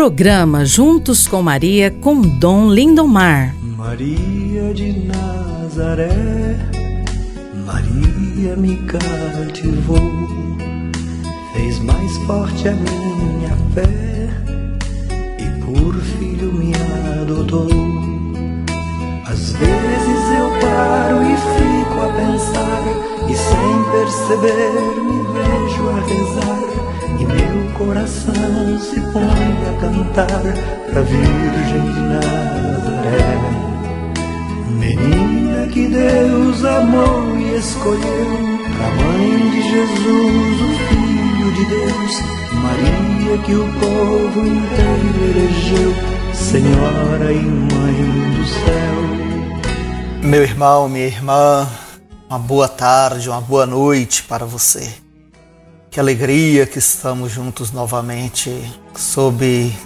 Programa Juntos com Maria com Dom Lindomar. Maria de Nazaré, Maria me cativou, fez mais forte a minha fé e por filho me adotou. Às vezes eu paro e fico a pensar, e sem perceber me vejo a rezar e meu coração se põe a cantar pra Virgem de Nazaré. Menina que Deus amou e escolheu, pra mãe de Jesus, o Filho de Deus, Maria que o povo inteiro elegeu, Senhora e Mãe do céu. Meu irmão, minha irmã, uma boa tarde, uma boa noite para você. Que alegria que estamos juntos novamente sob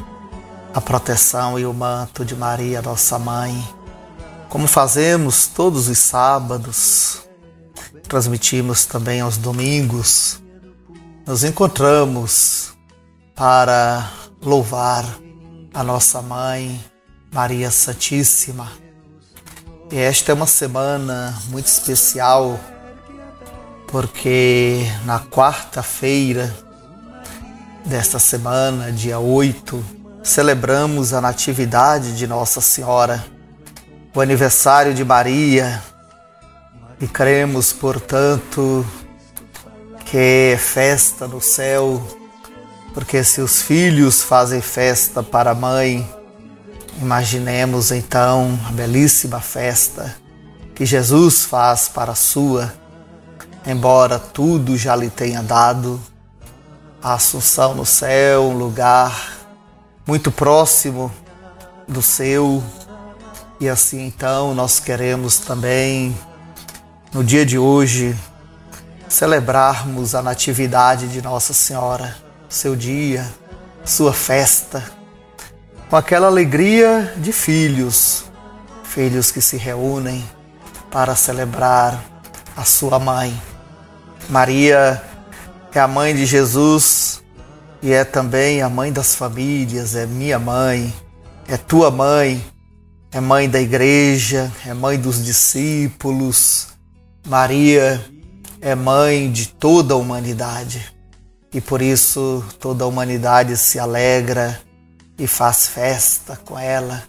a proteção e o manto de Maria, nossa mãe. Como fazemos todos os sábados, transmitimos também aos domingos. Nos encontramos para louvar a nossa mãe, Maria Santíssima. E esta é uma semana muito especial porque na quarta-feira desta semana, dia 8, celebramos a Natividade de Nossa Senhora, o aniversário de Maria, e cremos, portanto, que é festa no céu, porque se os filhos fazem festa para a mãe, imaginemos então a belíssima festa que Jesus faz para a sua embora tudo já lhe tenha dado, a Assunção no céu, um lugar muito próximo do seu. E assim então nós queremos também, no dia de hoje, celebrarmos a Natividade de Nossa Senhora, seu dia, sua festa, com aquela alegria de filhos, filhos que se reúnem para celebrar a sua mãe. Maria é a mãe de Jesus e é também a mãe das famílias, é minha mãe, é tua mãe, é mãe da igreja, é mãe dos discípulos. Maria é mãe de toda a humanidade e por isso toda a humanidade se alegra e faz festa com ela.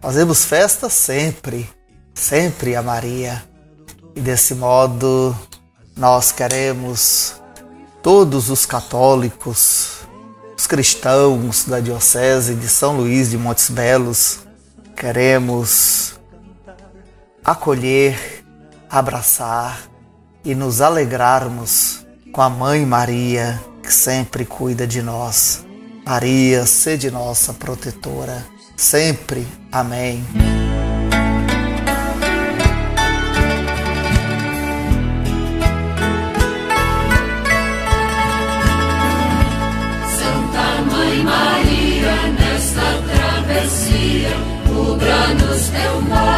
Fazemos festa sempre, sempre a Maria. E desse modo nós queremos todos os católicos, os cristãos da Diocese de São Luís de Montes Belos, queremos acolher, abraçar e nos alegrarmos com a Mãe Maria, que sempre cuida de nós. Maria, sede nossa protetora, sempre. Amém. Cubra-nos teu modo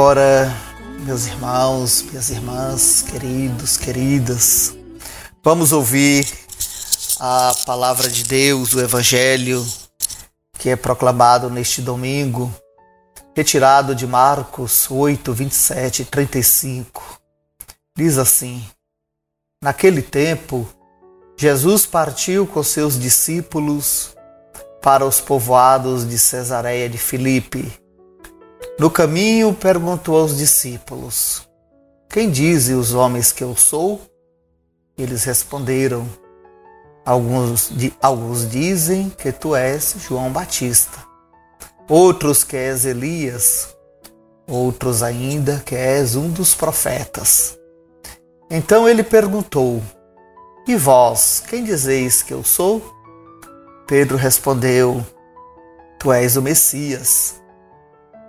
agora, meus irmãos, minhas irmãs, queridos, queridas, vamos ouvir a palavra de Deus, o Evangelho, que é proclamado neste domingo, retirado de Marcos 8, 27 e 35. Diz assim: Naquele tempo, Jesus partiu com seus discípulos para os povoados de Cesareia de Filipe no caminho, perguntou aos discípulos: Quem dizem os homens que eu sou? Eles responderam: Alguns, alguns dizem que tu és João Batista, outros que és Elias, outros ainda que és um dos profetas. Então ele perguntou: E vós, quem dizeis que eu sou? Pedro respondeu: Tu és o Messias.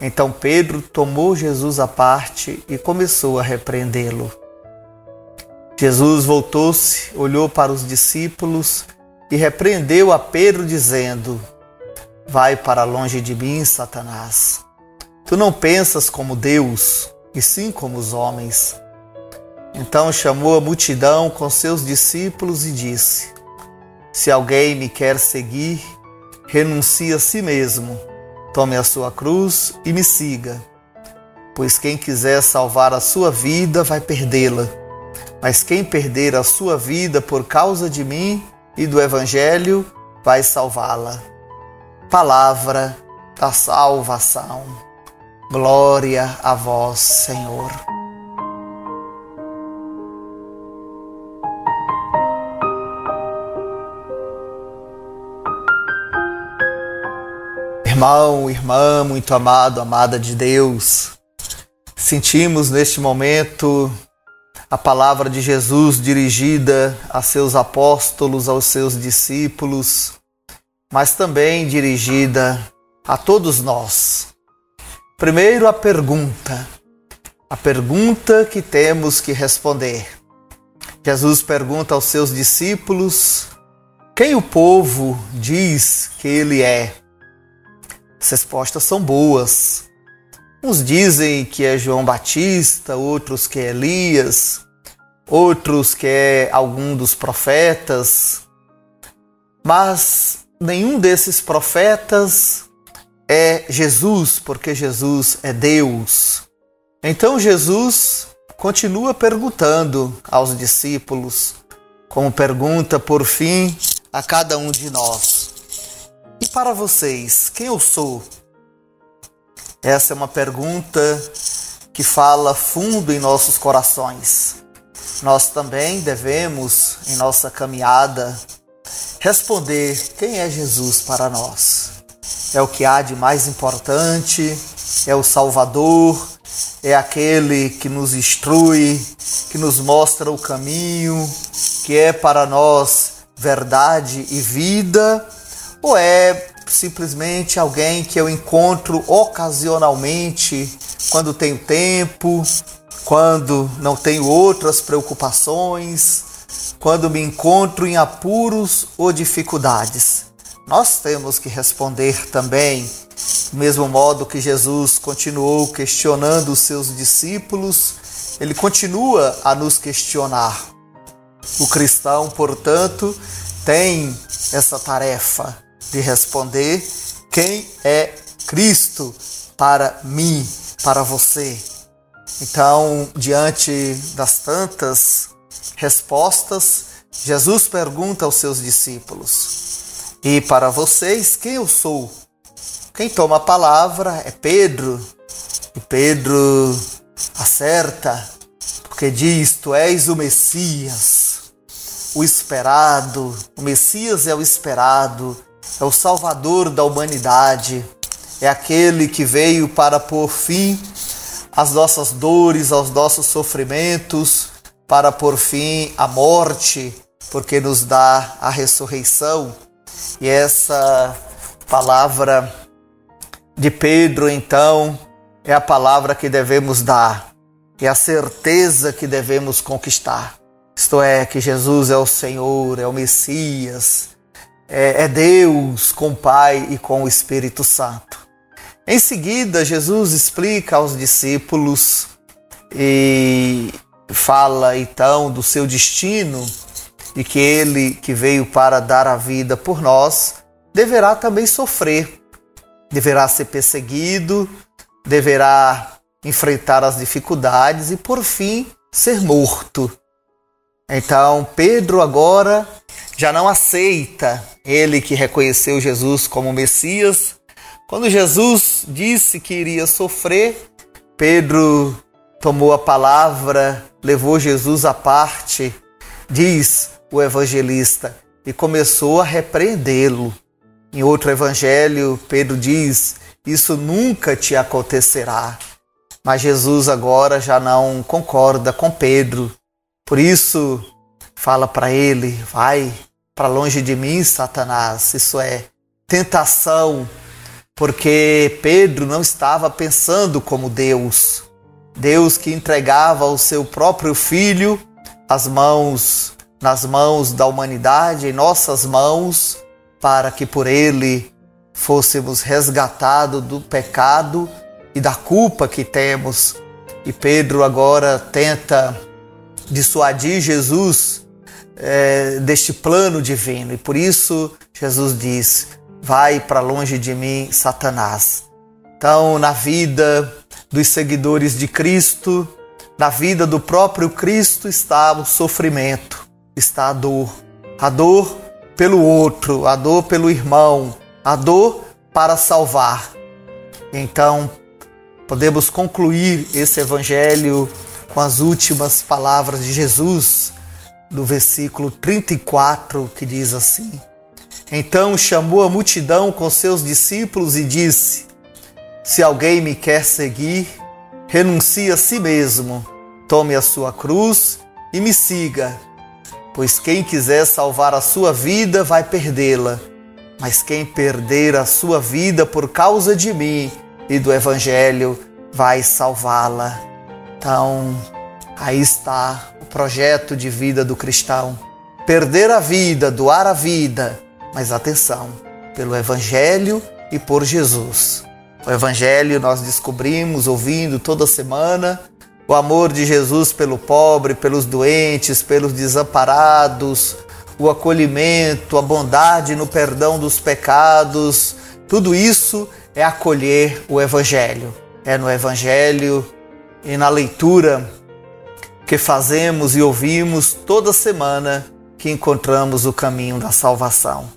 então Pedro tomou Jesus à parte e começou a repreendê-lo. Jesus voltou-se, olhou para os discípulos e repreendeu a Pedro, dizendo: Vai para longe de mim, Satanás. Tu não pensas como Deus, e sim como os homens. Então chamou a multidão com seus discípulos e disse: Se alguém me quer seguir, renuncie a si mesmo Tome a sua cruz e me siga. Pois quem quiser salvar a sua vida vai perdê-la. Mas quem perder a sua vida por causa de mim e do Evangelho vai salvá-la. Palavra da salvação. Glória a vós, Senhor. Irmão, irmã, muito amado, amada de Deus, sentimos neste momento a palavra de Jesus dirigida a seus apóstolos, aos seus discípulos, mas também dirigida a todos nós. Primeiro, a pergunta, a pergunta que temos que responder. Jesus pergunta aos seus discípulos: quem o povo diz que ele é? As respostas são boas. Uns dizem que é João Batista, outros que é Elias, outros que é algum dos profetas. Mas nenhum desses profetas é Jesus, porque Jesus é Deus. Então Jesus continua perguntando aos discípulos, como pergunta por fim a cada um de nós para vocês, quem eu sou? Essa é uma pergunta que fala fundo em nossos corações. Nós também devemos, em nossa caminhada, responder quem é Jesus para nós. É o que há de mais importante, é o Salvador, é aquele que nos instrui, que nos mostra o caminho, que é para nós verdade e vida ou é simplesmente alguém que eu encontro ocasionalmente quando tenho tempo, quando não tenho outras preocupações, quando me encontro em apuros ou dificuldades? Nós temos que responder também, do mesmo modo que Jesus continuou questionando os seus discípulos, ele continua a nos questionar. O cristão, portanto, tem essa tarefa de responder quem é Cristo para mim, para você. Então, diante das tantas respostas, Jesus pergunta aos seus discípulos: E para vocês, quem eu sou? Quem toma a palavra é Pedro. E Pedro acerta, porque diz: Tu és o Messias, o esperado. O Messias é o esperado é o Salvador da humanidade, é aquele que veio para pôr fim às nossas dores, aos nossos sofrimentos, para pôr fim à morte, porque nos dá a ressurreição. E essa palavra de Pedro, então, é a palavra que devemos dar, é a certeza que devemos conquistar. Isto é, que Jesus é o Senhor, é o Messias, é, é Deus com o Pai e com o Espírito Santo. Em seguida, Jesus explica aos discípulos e fala então do seu destino e que ele que veio para dar a vida por nós deverá também sofrer, deverá ser perseguido, deverá enfrentar as dificuldades e, por fim, ser morto. Então, Pedro agora já não aceita ele que reconheceu Jesus como Messias. Quando Jesus disse que iria sofrer, Pedro tomou a palavra, levou Jesus à parte, diz o evangelista, e começou a repreendê-lo. Em outro evangelho, Pedro diz: Isso nunca te acontecerá. Mas Jesus agora já não concorda com Pedro. Por isso, fala para ele: Vai para longe de mim, Satanás. Isso é tentação, porque Pedro não estava pensando como Deus. Deus que entregava o seu próprio filho às mãos, nas mãos da humanidade, em nossas mãos, para que por ele fôssemos resgatados do pecado e da culpa que temos. E Pedro agora tenta dissuadir Jesus é, deste plano divino. E por isso Jesus diz: Vai para longe de mim, Satanás. Então, na vida dos seguidores de Cristo, na vida do próprio Cristo está o sofrimento, está a dor. A dor pelo outro, a dor pelo irmão, a dor para salvar. Então, podemos concluir esse evangelho com as últimas palavras de Jesus, do versículo 34, que diz assim: Então chamou a multidão com seus discípulos e disse: Se alguém me quer seguir, renuncie a si mesmo, tome a sua cruz e me siga. Pois quem quiser salvar a sua vida vai perdê-la, mas quem perder a sua vida por causa de mim e do Evangelho vai salvá-la. Então, aí está projeto de vida do cristão. Perder a vida, doar a vida, mas atenção, pelo Evangelho e por Jesus. O Evangelho nós descobrimos ouvindo toda semana o amor de Jesus pelo pobre, pelos doentes, pelos desamparados, o acolhimento, a bondade no perdão dos pecados, tudo isso é acolher o Evangelho. É no Evangelho e na leitura que fazemos e ouvimos toda semana que encontramos o caminho da salvação.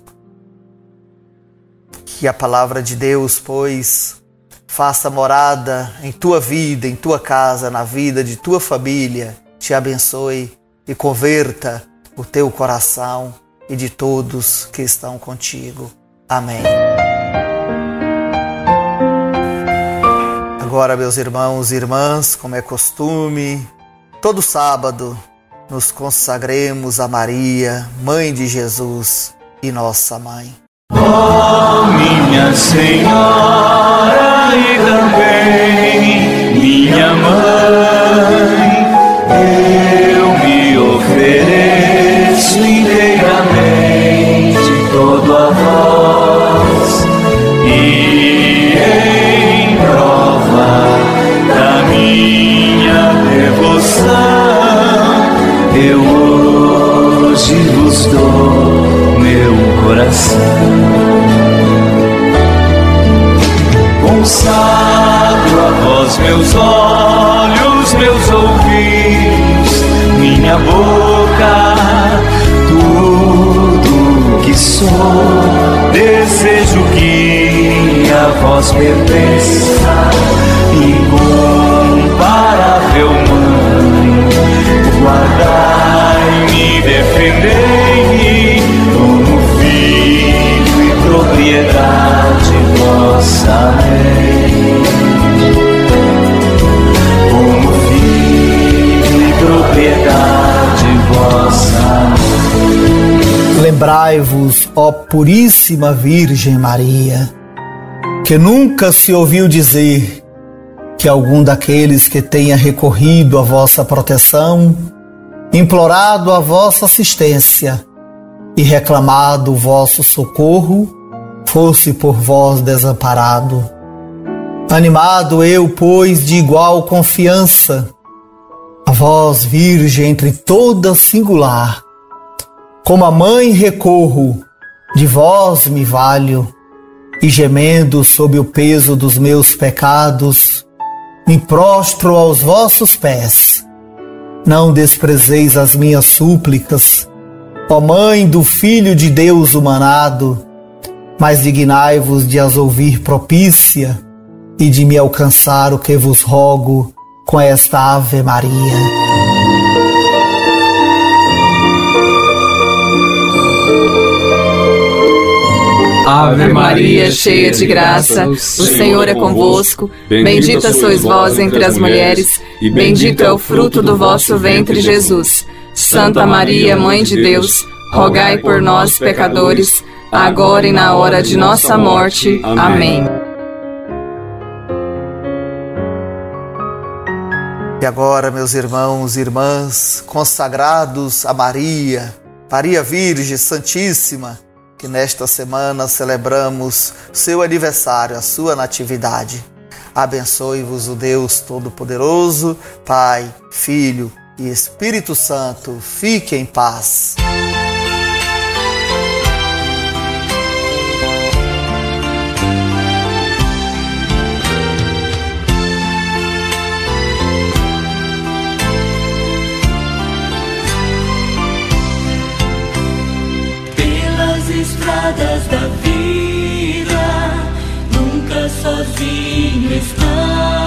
Que a palavra de Deus, pois, faça morada em tua vida, em tua casa, na vida de tua família, te abençoe e converta o teu coração e de todos que estão contigo. Amém. Agora, meus irmãos e irmãs, como é costume, todo sábado nos consagremos a Maria, Mãe de Jesus e nossa mãe. Oh, minha Senhora e também minha mãe, eu me ofereço inteiramente todo a vós e dou meu coração. Consagro a vós meus olhos, meus ouvidos, minha boca, tudo que sou. Desejo que a vós pertença, incomparável mãe. Guardai-me, defendei-me como filho e propriedade vossa lei. Como filho e propriedade vossa Lembrai-vos, ó Puríssima Virgem Maria, que nunca se ouviu dizer que algum daqueles que tenha recorrido à vossa proteção, implorado a vossa assistência e reclamado o vosso socorro, fosse por vós desamparado. Animado eu, pois, de igual confiança, a vós, Virgem entre toda singular, como a mãe recorro de vós me valho, e gemendo sob o peso dos meus pecados, me prostro aos vossos pés. Não desprezeis as minhas súplicas, ó Mãe do Filho de Deus humanado, mas dignai-vos de as ouvir propícia e de me alcançar o que vos rogo com esta Ave Maria. Ave Maria, cheia de graça, o Senhor é convosco. Bendita sois vós entre as mulheres, e bendito é o fruto do vosso ventre, Jesus. Santa Maria, Mãe de Deus, rogai por nós, pecadores, agora e na hora de nossa morte. Amém. E agora, meus irmãos e irmãs, consagrados a Maria, Maria Virgem Santíssima, que nesta semana celebramos seu aniversário, a sua natividade. Abençoe-vos o Deus Todo-Poderoso, Pai, Filho e Espírito Santo. Fique em paz. seen his glory.